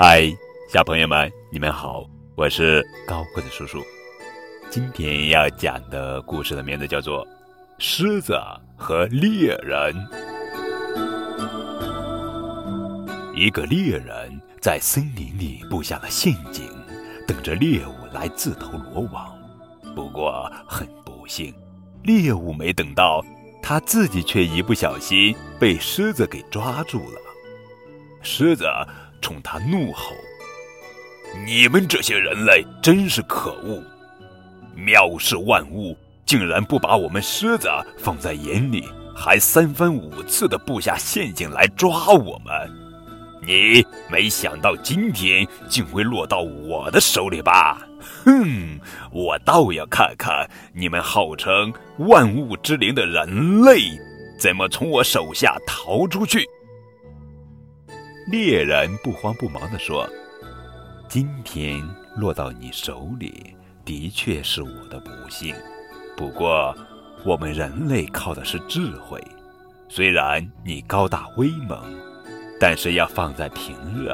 嗨，小朋友们，你们好，我是高个子叔叔。今天要讲的故事的名字叫做《狮子和猎人》。一个猎人在森林里布下了陷阱，等着猎物来自投罗网。不过很不幸，猎物没等到，他自己却一不小心被狮子给抓住了。狮子。冲他怒吼：“你们这些人类真是可恶！藐视万物，竟然不把我们狮子放在眼里，还三番五次的布下陷阱来抓我们。你没想到今天竟会落到我的手里吧？哼！我倒要看看你们号称万物之灵的人类，怎么从我手下逃出去。”猎人不慌不忙地说：“今天落到你手里，的确是我的不幸。不过，我们人类靠的是智慧。虽然你高大威猛，但是要放在平日，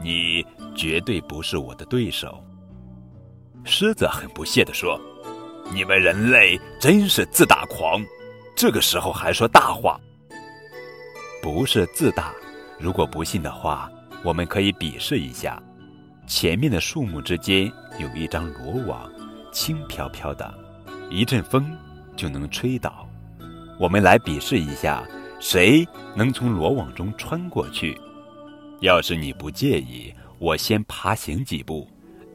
你绝对不是我的对手。”狮子很不屑地说：“你们人类真是自大狂，这个时候还说大话。不是自大。”如果不信的话，我们可以比试一下。前面的树木之间有一张罗网，轻飘飘的，一阵风就能吹倒。我们来比试一下，谁能从罗网中穿过去？要是你不介意，我先爬行几步，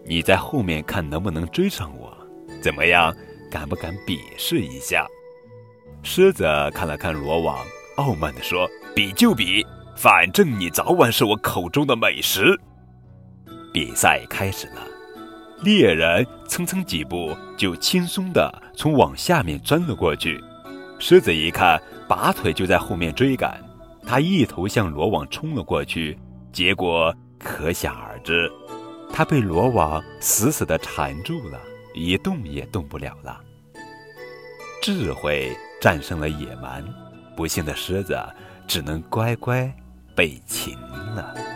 你在后面看能不能追上我？怎么样？敢不敢比试一下？狮子看了看罗网，傲慢地说：“比就比。”反正你早晚是我口中的美食。比赛开始了，猎人蹭蹭几步就轻松地从网下面钻了过去。狮子一看，拔腿就在后面追赶，他一头向罗网冲了过去，结果可想而知，他被罗网死死地缠住了，一动也动不了了。智慧战胜了野蛮，不幸的狮子只能乖乖。被擒了。